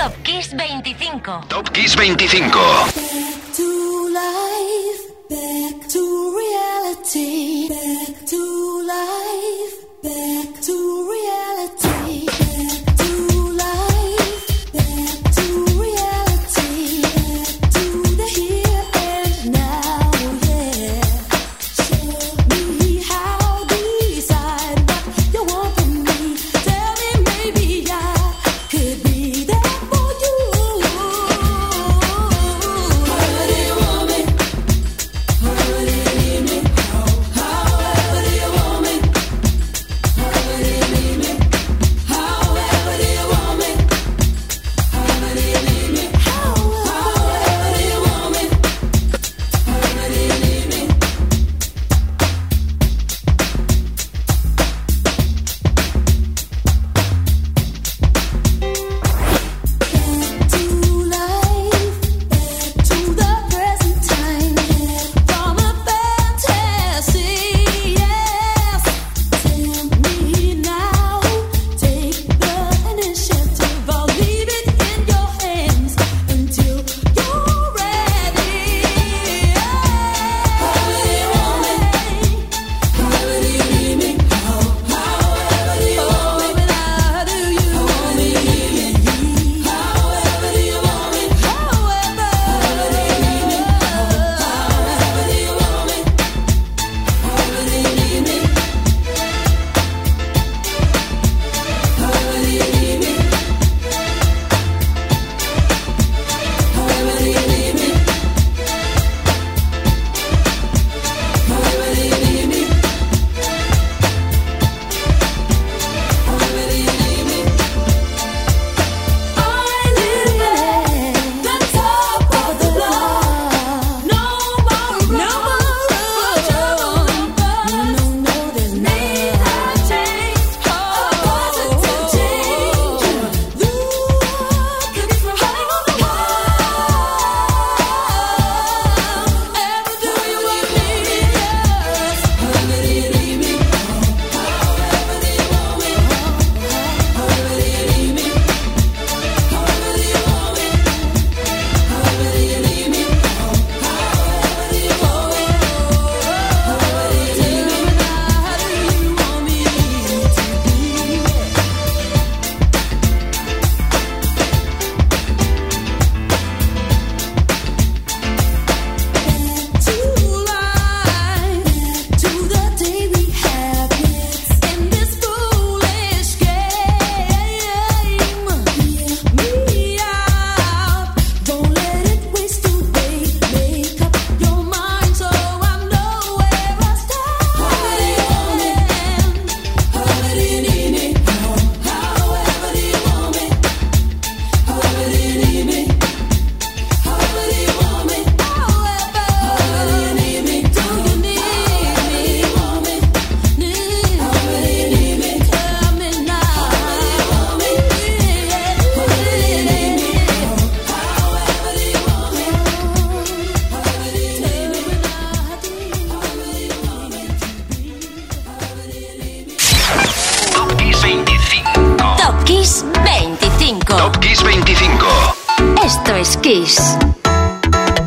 Top Kiss 25. Top Kiss 25. Back to life, back to reality, back to life.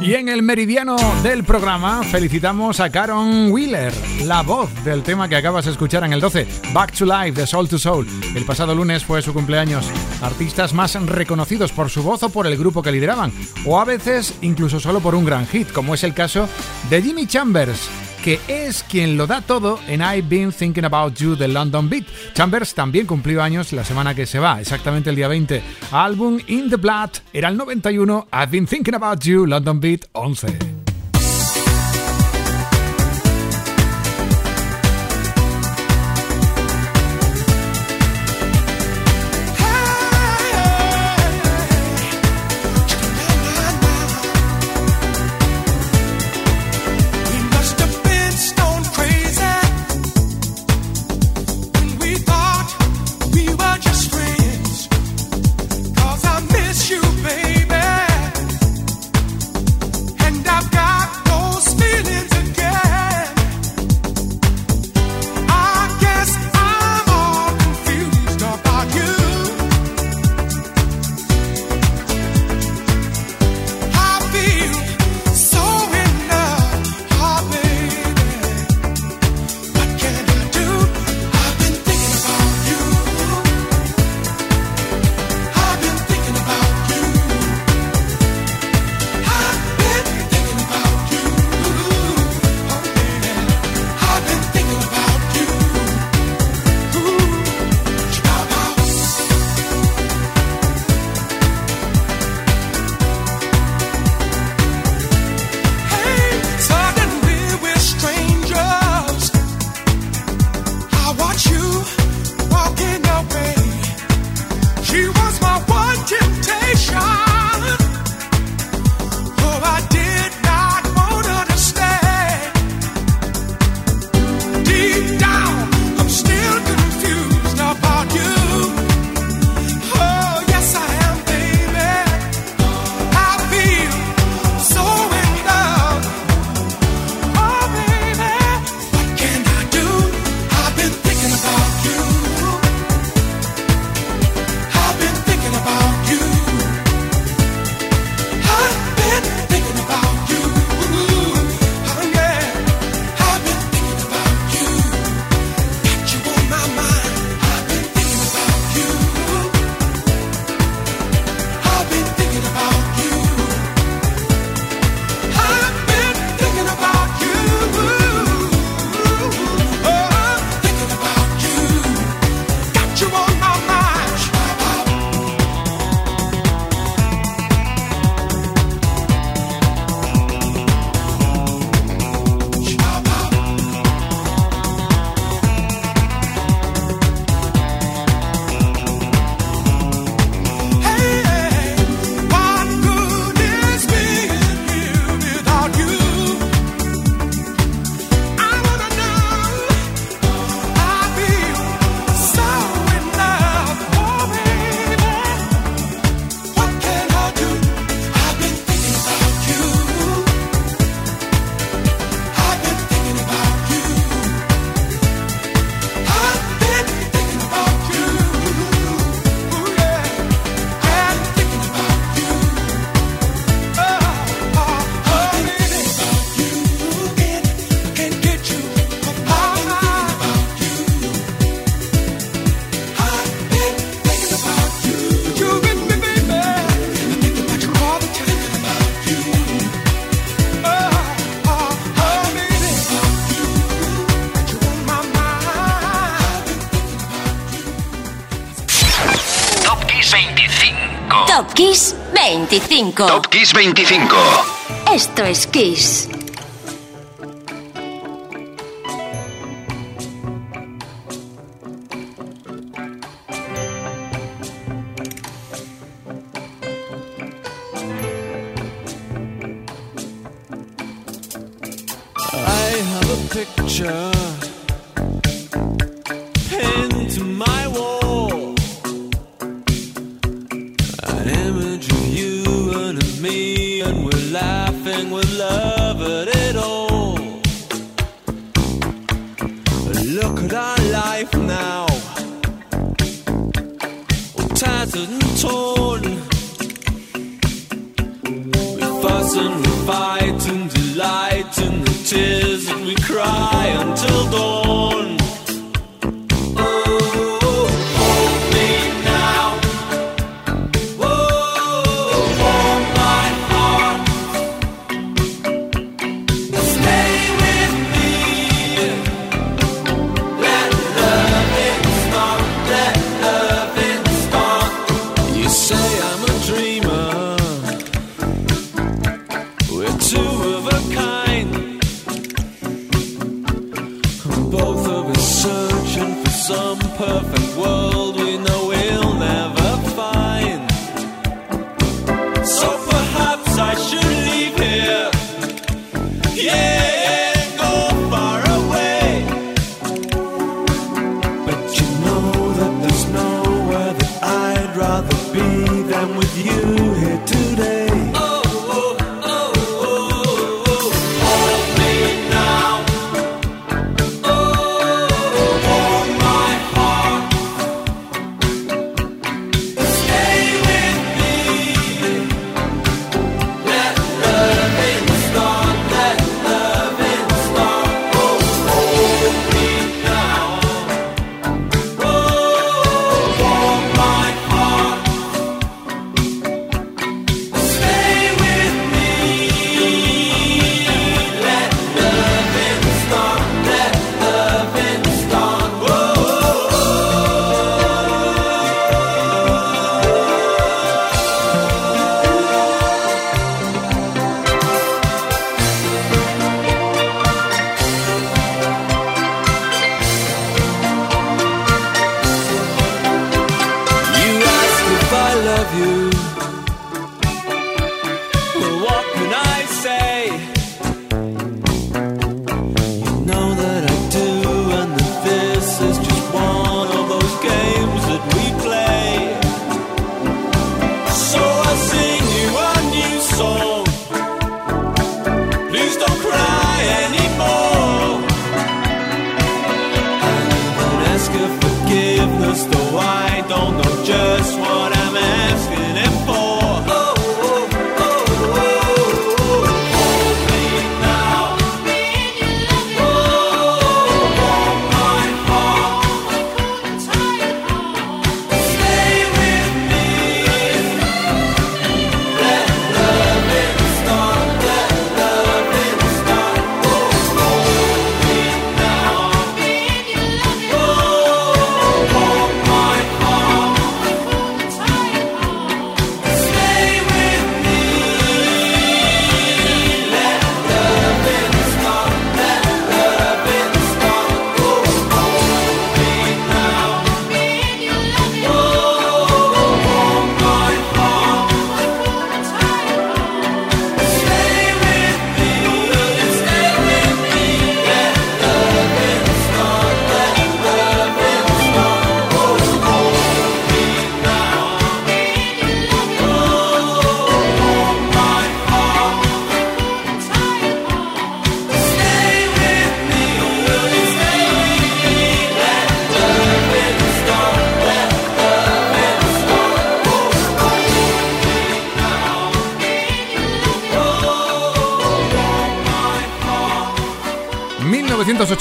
Y en el meridiano del programa felicitamos a Karen Wheeler, la voz del tema que acabas de escuchar en el 12, Back to Life de Soul to Soul. El pasado lunes fue su cumpleaños. Artistas más reconocidos por su voz o por el grupo que lideraban, o a veces incluso solo por un gran hit, como es el caso de Jimmy Chambers, que es quien lo da todo en I've Been Thinking About You de London Beat. Chambers también cumplió años la semana que se va, exactamente el día 20. Álbum In the Blood era el 91, I've Been Thinking About You, London Beat 11. 25. Top Kiss 25. Esto es Kiss. Picture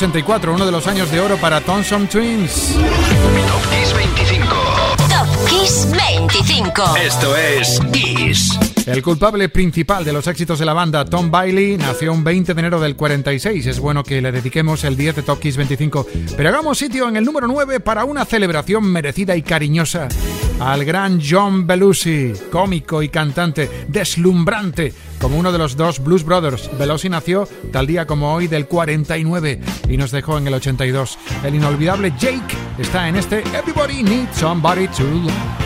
1984, uno de los años de oro para Thompson Twins. Top Kiss 25. Top Kiss 25. Esto es Kiss. El culpable principal de los éxitos de la banda, Tom Bailey, nació un 20 de enero del 46. Es bueno que le dediquemos el 10 de Top Kiss 25, pero hagamos sitio en el número 9 para una celebración merecida y cariñosa al gran John Belushi, cómico y cantante, deslumbrante como uno de los dos Blues Brothers. Belushi nació tal día como hoy del 49 y nos dejó en el 82. El inolvidable Jake está en este Everybody Needs Somebody to Love.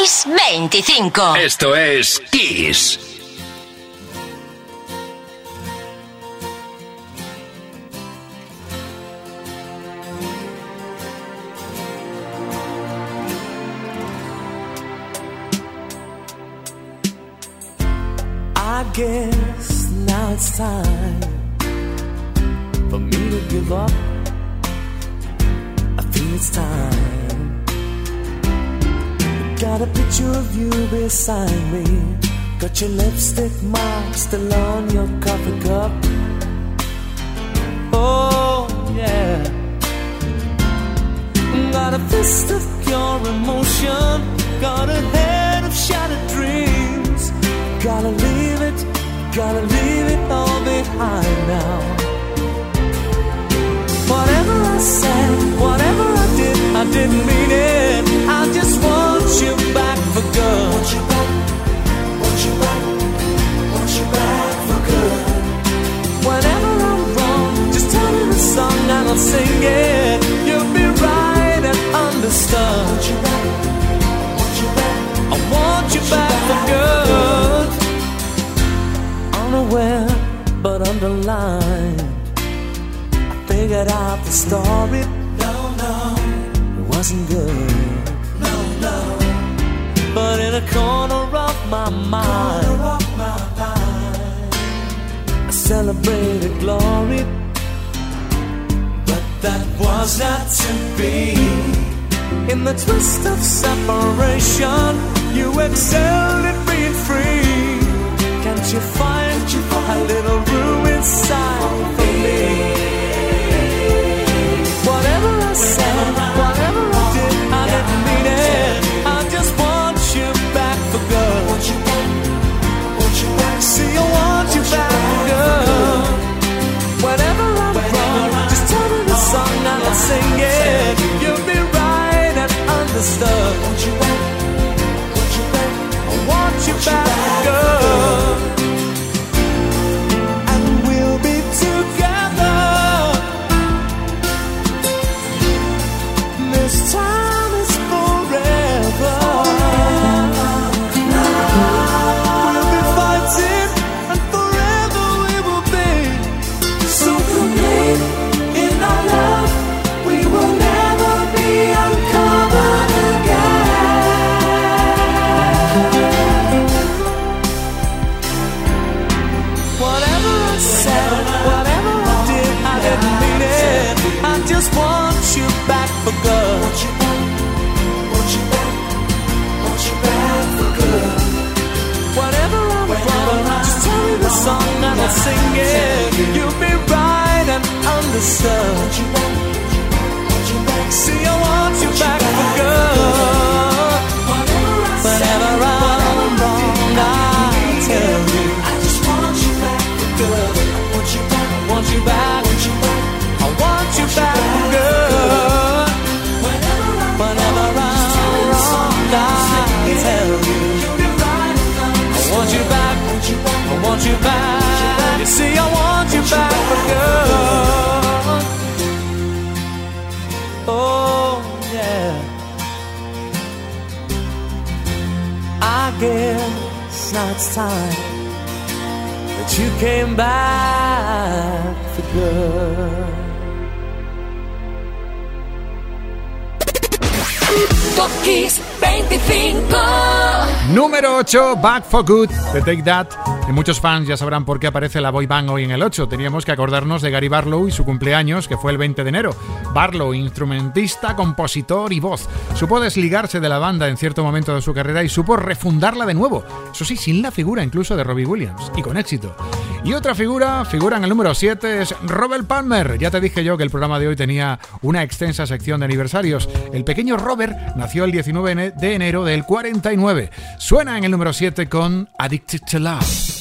Kiss 25. Esto es Kiss. I guess now it's time for me to give up. I feel it's time. Got a picture of you beside me. Got your lipstick mark still on your coffee cup. Oh, yeah. Got a fist of pure emotion. Got a head of shattered dreams. Gotta leave it, gotta leave it all behind now. Whatever I said, whatever I did, I didn't mean it. I just want you back for good. Want you back, want you back, want you back for good. Whenever I'm wrong, just tell me the song and I'll sing it. You'll be right and understood. Want you back, want you back, I want you back for good. where, but underlined. I figured out the story. No, no, it wasn't good. But in a corner of my mind, I celebrated glory. But that was not to be. In the twist of separation, you excelled at being free. Can't you find a little room inside for me? Whatever I said, the stuff. singing, you'll be right and understood. See guess time that you came back for good. Top Kiss 25. Número 8, Back for Good, de Take That. Y muchos fans ya sabrán por qué aparece la boy band hoy en el 8. Teníamos que acordarnos de Gary Barlow y su cumpleaños, que fue el 20 de enero. Barlow, instrumentista, compositor y voz. Supo desligarse de la banda en cierto momento de su carrera y supo refundarla de nuevo. Eso sí, sin la figura incluso de Robbie Williams. Y con éxito. Y otra figura, figura en el número 7, es Robert Palmer. Ya te dije yo que el programa de hoy tenía una extensa sección de aniversarios. El pequeño Robert nació el 19 de enero del 49. Suena en el número 7 con Addicted to Love.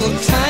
double time.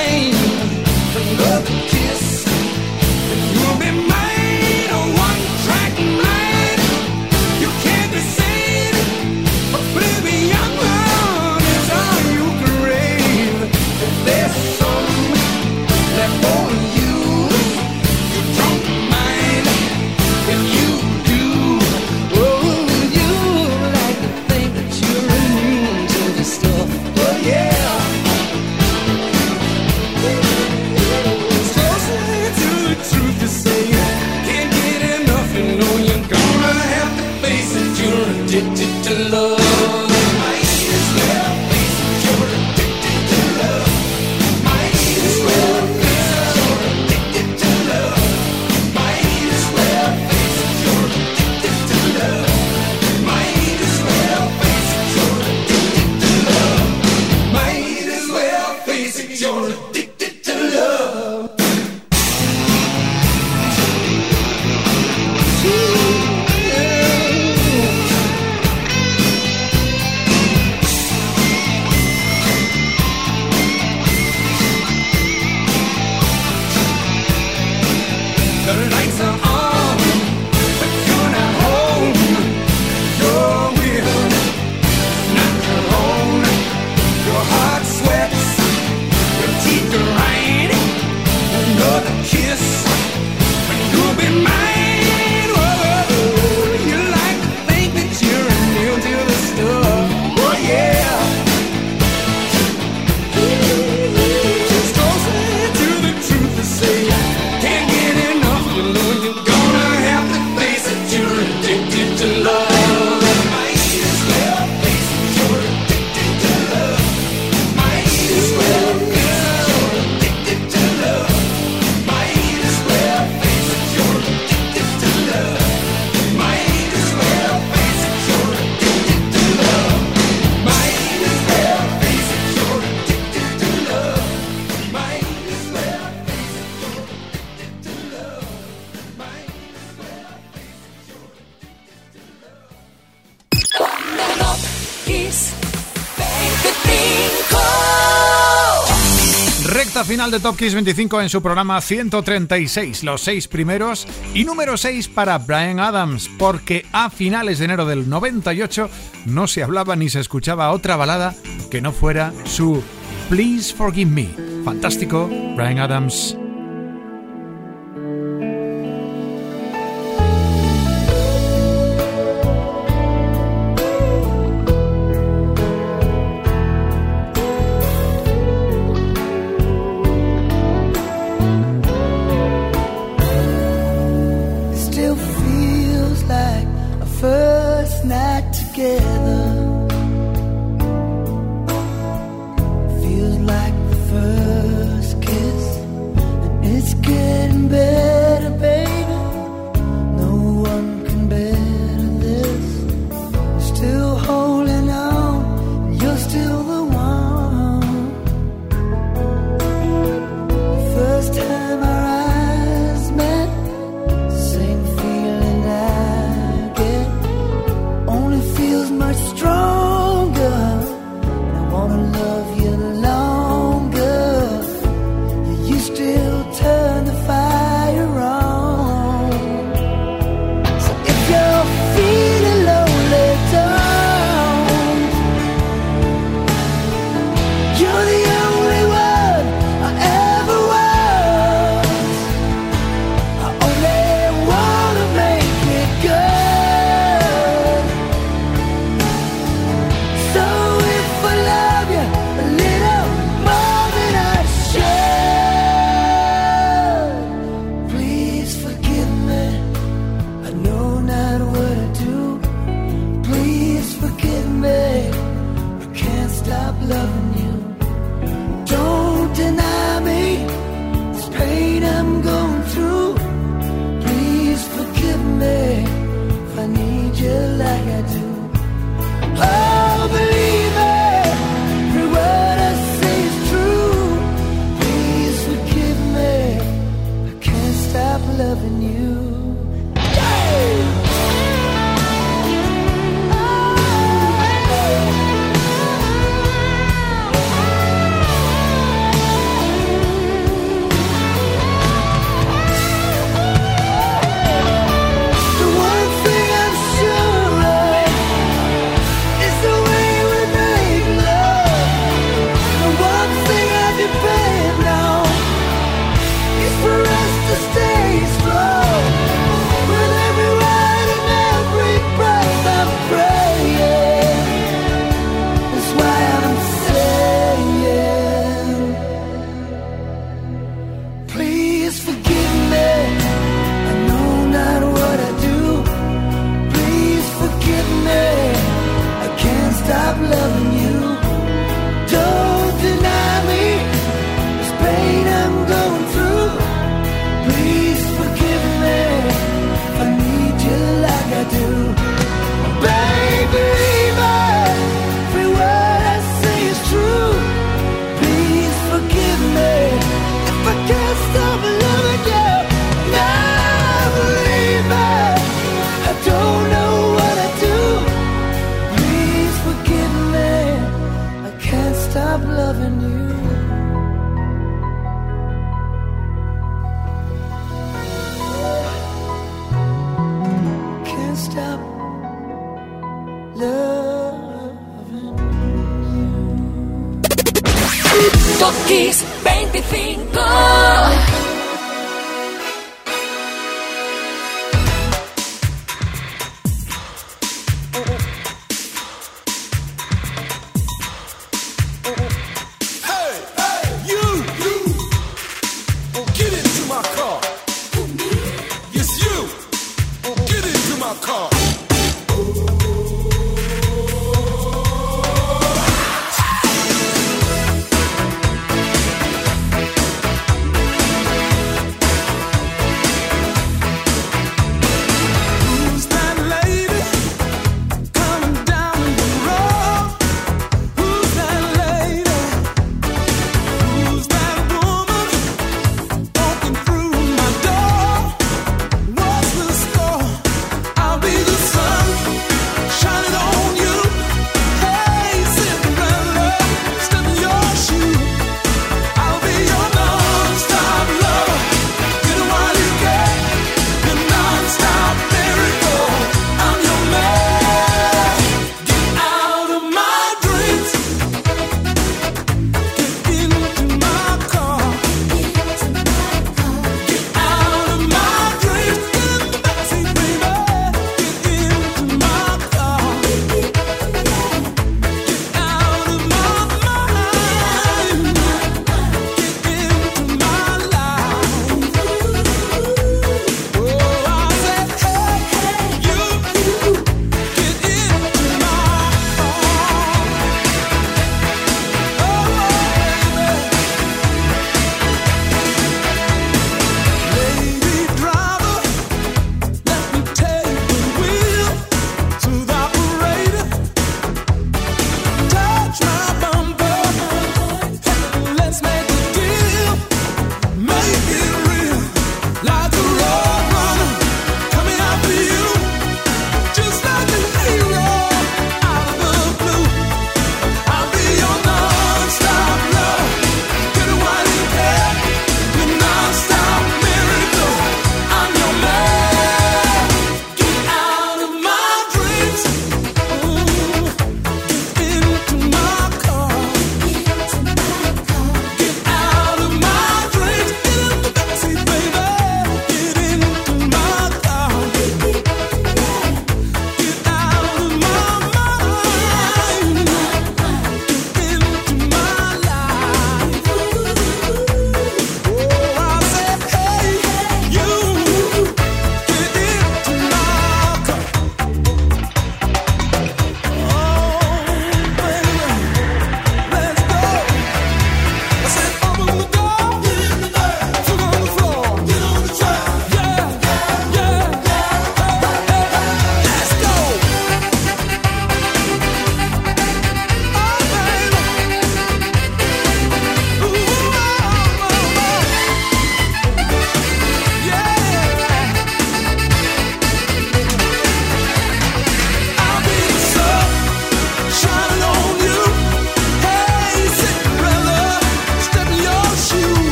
de TopKiss 25 en su programa 136, los seis primeros y número 6 para Brian Adams, porque a finales de enero del 98 no se hablaba ni se escuchaba otra balada que no fuera su Please Forgive Me. Fantástico, Brian Adams.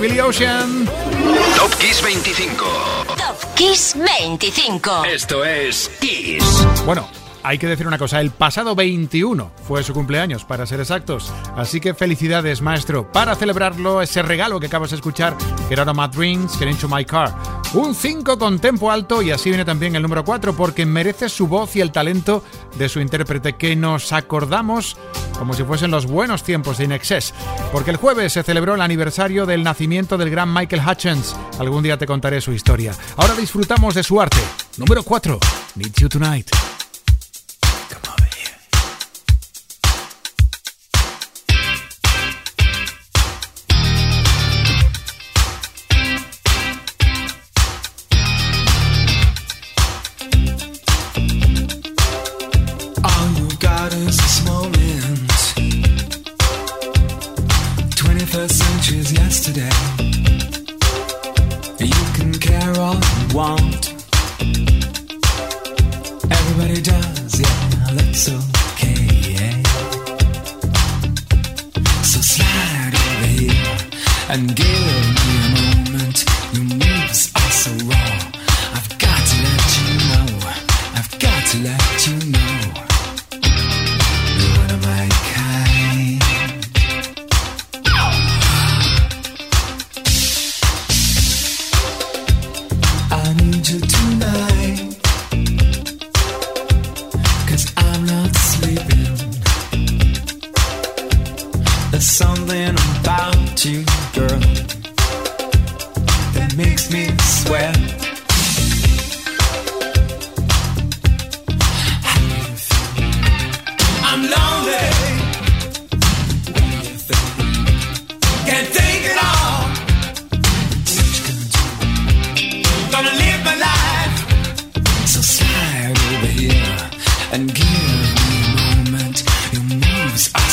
Billy Ocean. Top Kiss 25. Top Kiss 25. Esto es Kiss. Bueno, hay que decir una cosa, el pasado 21 fue su cumpleaños, para ser exactos. Así que felicidades, maestro. Para celebrarlo, ese regalo que acabas de escuchar, que era Matt Dreams, Get Into My Car, un 5 con tempo alto y así viene también el número 4 porque merece su voz y el talento de su intérprete que nos acordamos como si fuesen los buenos tiempos de Inexcess. Porque el jueves se celebró el aniversario del nacimiento del gran Michael Hutchins. Algún día te contaré su historia. Ahora disfrutamos de su arte. Número 4. Meet You Tonight.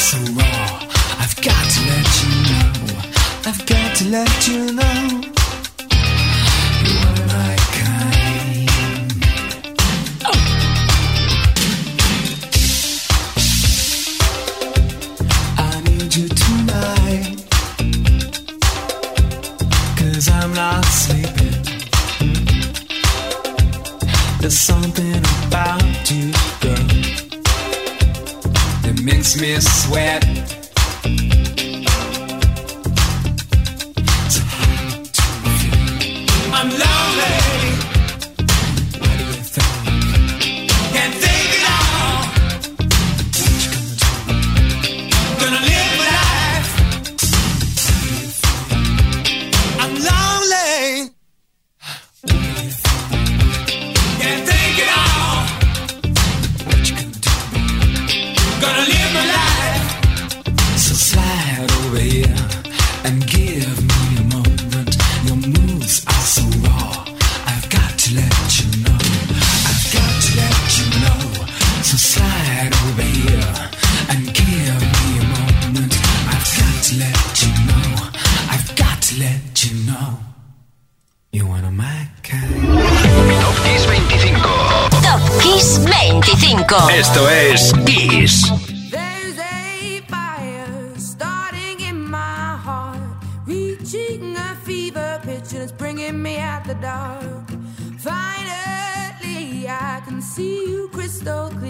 so raw. I've got to let you know. I've got to let you know. bringing me out the dark. Finally, I can see you crystal clear.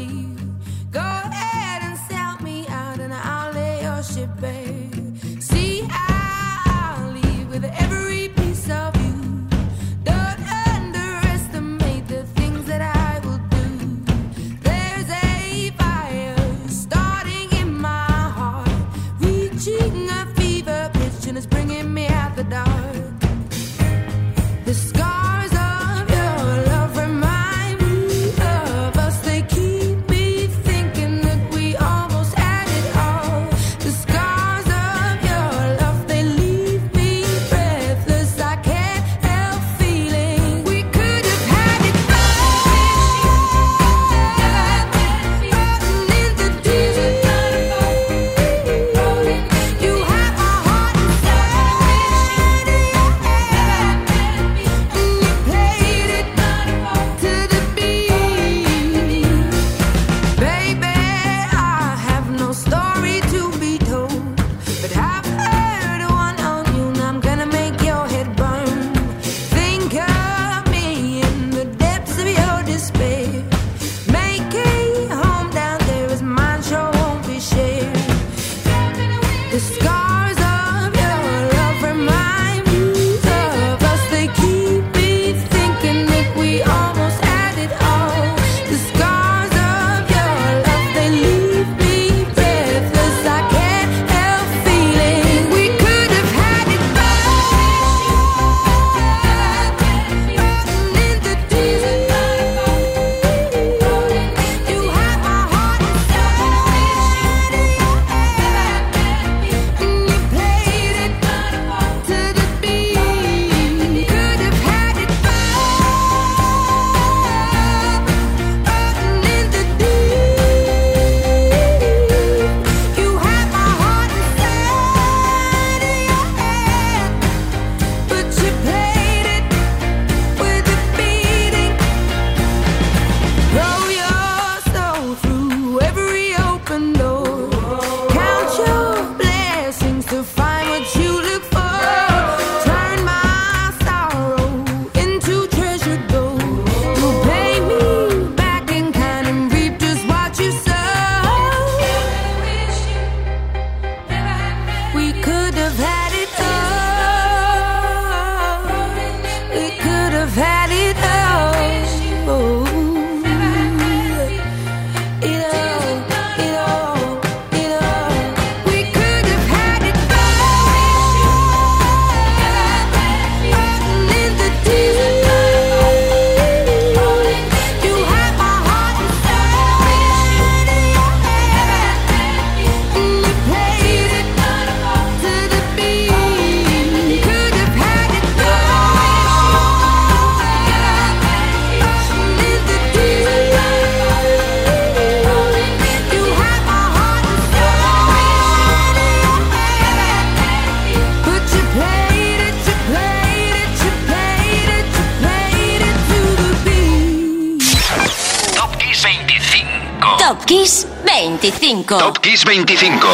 25. Top Kiss 25.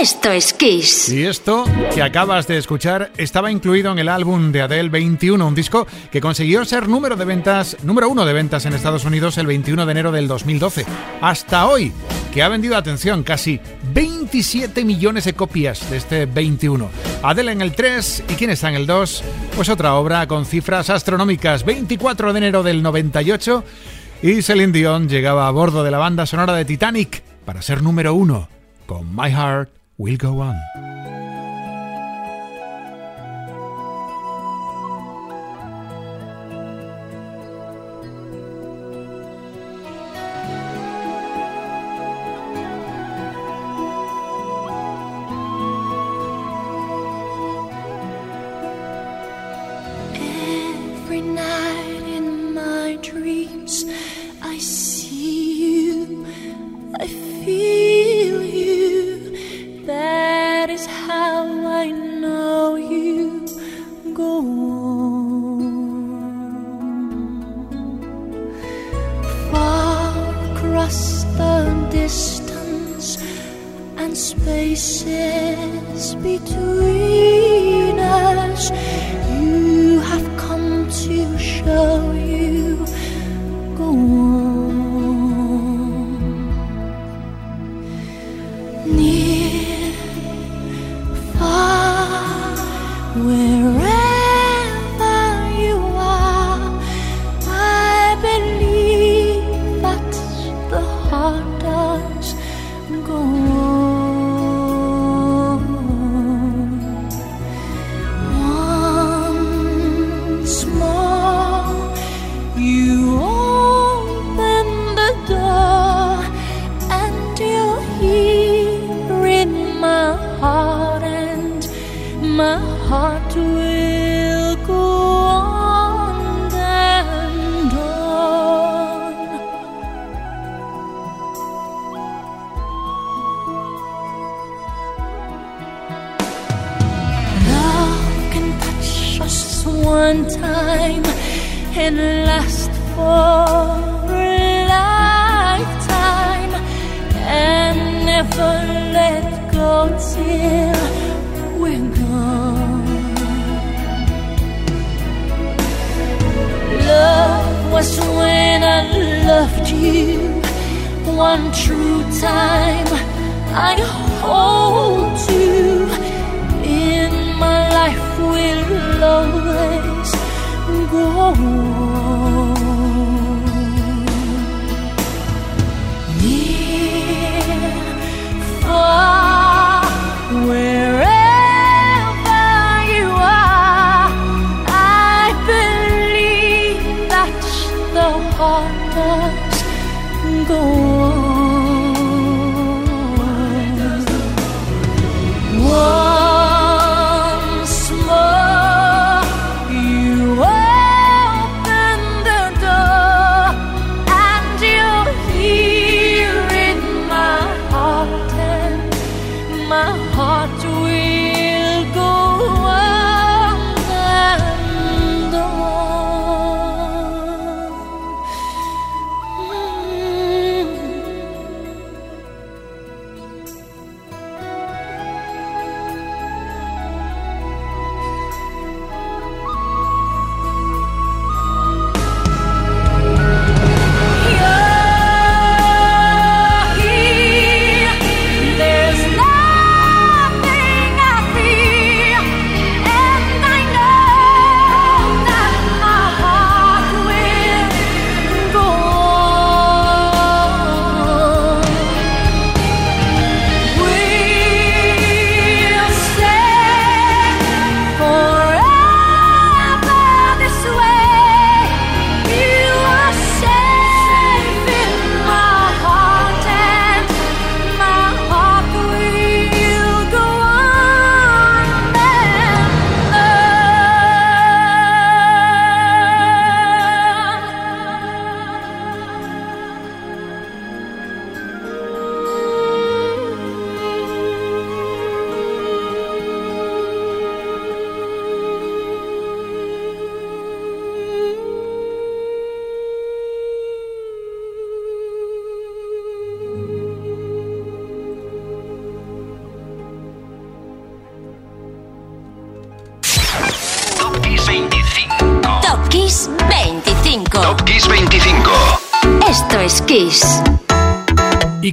Esto es Kiss. Y esto que acabas de escuchar estaba incluido en el álbum de Adele 21, un disco que consiguió ser número de ventas, número uno de ventas en Estados Unidos el 21 de enero del 2012. Hasta hoy, que ha vendido, atención, casi 27 millones de copias de este 21. Adele en el 3 y quién está en el 2, pues otra obra con cifras astronómicas, 24 de enero del 98 y Celine Dion llegaba a bordo de la banda sonora de Titanic para ser número uno con My Heart Will Go On. Spaces between us. You have come to show you go on.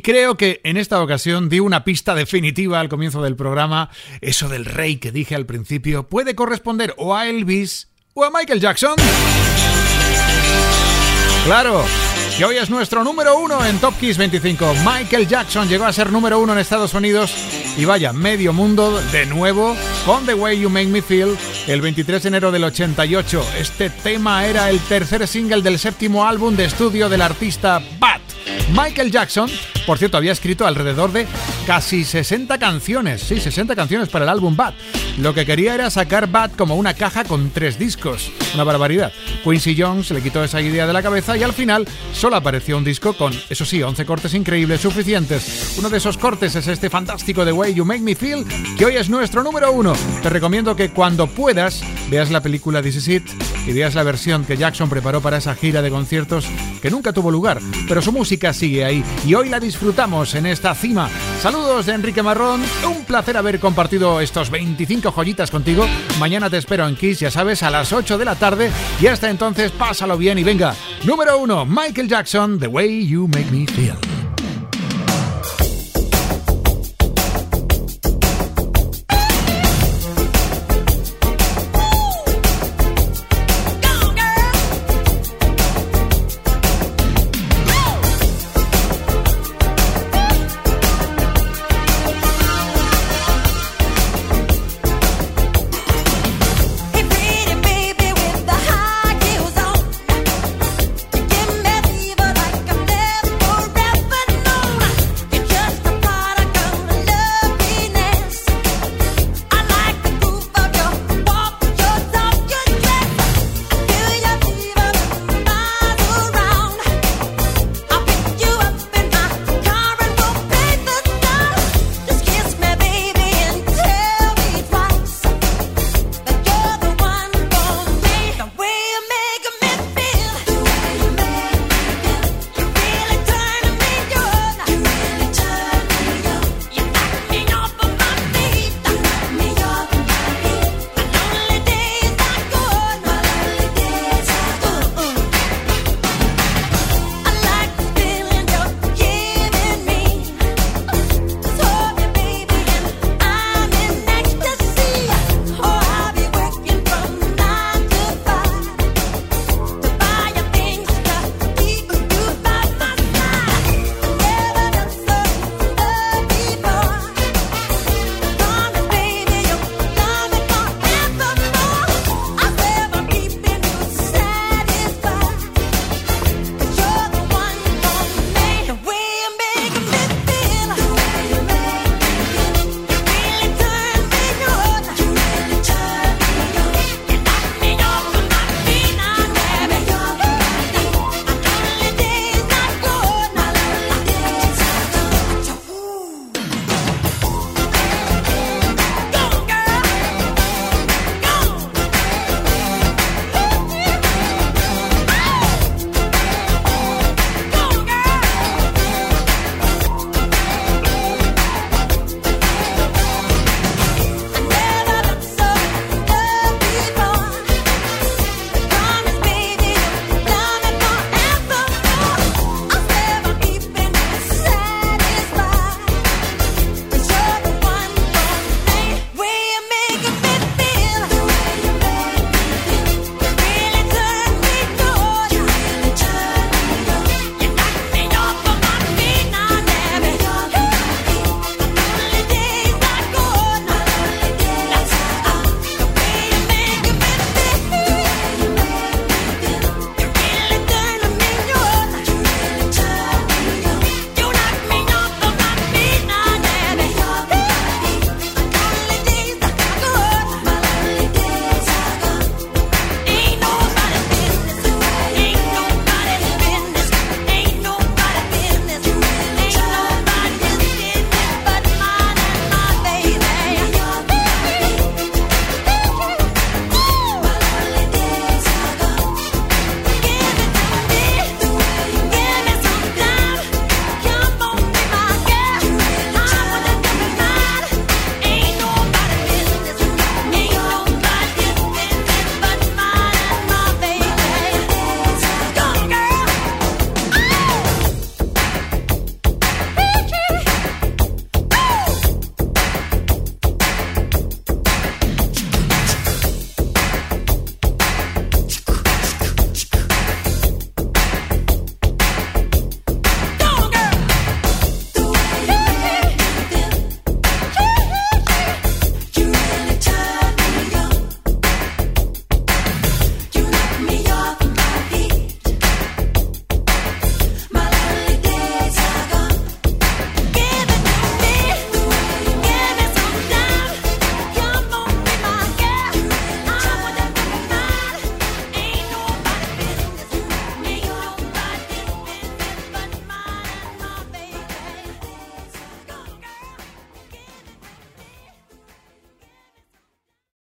Creo que en esta ocasión di una pista definitiva al comienzo del programa. Eso del rey que dije al principio puede corresponder o a Elvis o a Michael Jackson. Claro, que hoy es nuestro número uno en Top Kiss 25. Michael Jackson llegó a ser número uno en Estados Unidos y vaya, medio mundo de nuevo con The Way You Make Me Feel el 23 de enero del 88. Este tema era el tercer single del séptimo álbum de estudio del artista Bat. Michael Jackson, por cierto, había escrito alrededor de casi 60 canciones, sí, 60 canciones para el álbum Bad. Lo que quería era sacar Bad como una caja con tres discos, una barbaridad. Quincy Jones le quitó esa idea de la cabeza y al final solo apareció un disco con, eso sí, 11 cortes increíbles, suficientes. Uno de esos cortes es este fantástico The Way You Make Me Feel, que hoy es nuestro número uno. Te recomiendo que cuando puedas veas la película This Is It y veas la versión que Jackson preparó para esa gira de conciertos que nunca tuvo lugar, pero su música sigue ahí y hoy la disfrutamos en esta cima. Saludos de Enrique Marrón, un placer haber compartido estos 25 joyitas contigo. Mañana te espero en Kiss, ya sabes, a las 8 de la tarde y hasta entonces pásalo bien y venga. Número uno, Michael Jackson, The Way You Make Me Feel.